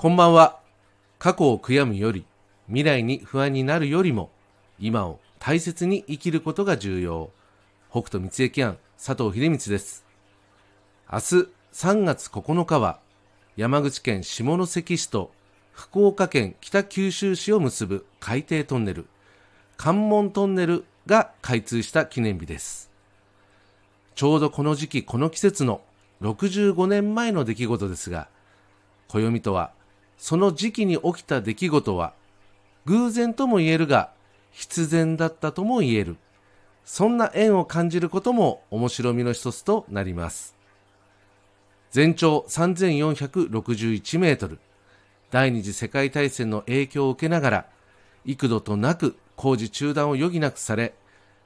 こんばんは。過去を悔やむより、未来に不安になるよりも、今を大切に生きることが重要。北斗三重庵佐藤秀光です。明日3月9日は、山口県下関市と福岡県北九州市を結ぶ海底トンネル、関門トンネルが開通した記念日です。ちょうどこの時期この季節の65年前の出来事ですが、暦とはその時期に起きた出来事は偶然とも言えるが必然だったとも言える。そんな縁を感じることも面白みの一つとなります。全長3461メートル。第二次世界大戦の影響を受けながら、幾度となく工事中断を余儀なくされ、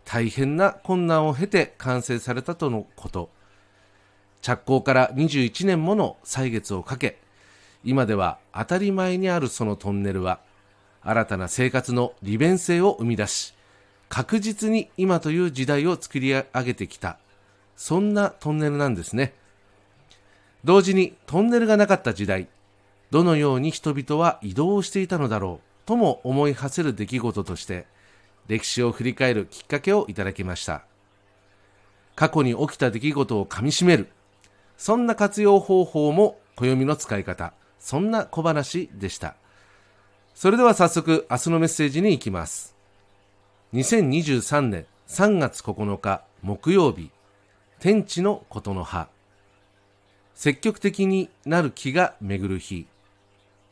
大変な困難を経て完成されたとのこと。着工から21年もの歳月をかけ、今では当たり前にあるそのトンネルは、新たな生活の利便性を生み出し、確実に今という時代を作り上げてきた、そんなトンネルなんですね。同時にトンネルがなかった時代、どのように人々は移動していたのだろうとも思い馳せる出来事として、歴史を振り返るきっかけをいただきました。過去に起きた出来事をかみしめる、そんな活用方法も暦の使い方、そんな小話でした。それでは早速明日のメッセージに行きます。2023年3月9日木曜日、天地のことの葉。積極的になる気が巡る日。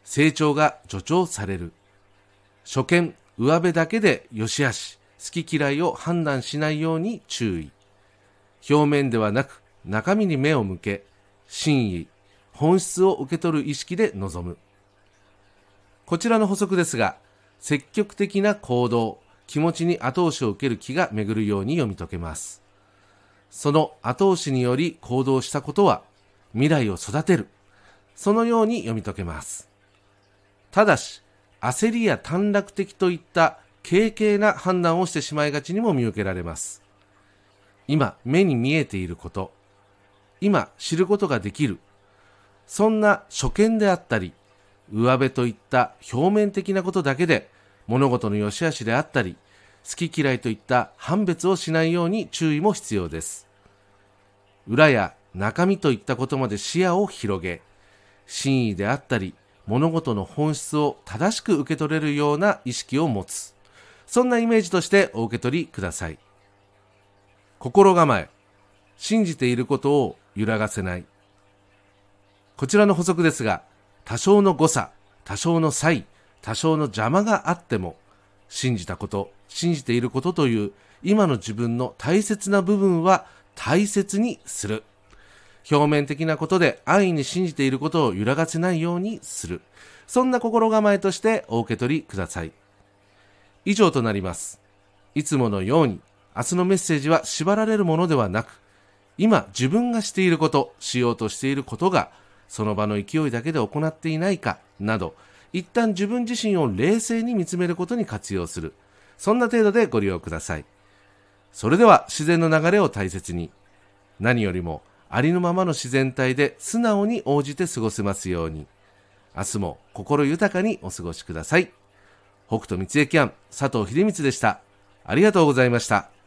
成長が助長される。初見、上辺だけで良し悪し、好き嫌いを判断しないように注意。表面ではなく中身に目を向け、真意、本質を受け取る意識で臨む。こちらの補足ですが、積極的な行動、気持ちに後押しを受ける気が巡るように読み解けます。その後押しにより行動したことは、未来を育てる。そのように読み解けます。ただし、焦りや短絡的といった軽々な判断をしてしまいがちにも見受けられます。今、目に見えていること、今、知ることができるそんな初見であったり、上辺といった表面的なことだけで物事の良し悪しであったり、好き嫌いといった判別をしないように注意も必要です。裏や中身といったことまで視野を広げ、真意であったり、物事の本質を正しく受け取れるような意識を持つ。そんなイメージとしてお受け取りください。心構え。信じていることを揺らがせない。こちらの補足ですが、多少の誤差、多少の差異、多少の邪魔があっても、信じたこと、信じていることという今の自分の大切な部分は大切にする。表面的なことで安易に信じていることを揺らがせないようにする。そんな心構えとしてお受け取りください。以上となります。いつものように明日のメッセージは縛られるものではなく、今自分がしていること、しようとしていることがその場の勢いだけで行っていないかなど一旦自分自身を冷静に見つめることに活用する。そんな程度でご利用ください。それでは自然の流れを大切に。何よりもありのままの自然体で素直に応じて過ごせますように。明日も心豊かにお過ごしください。北斗三重キャン佐藤秀光でした。ありがとうございました。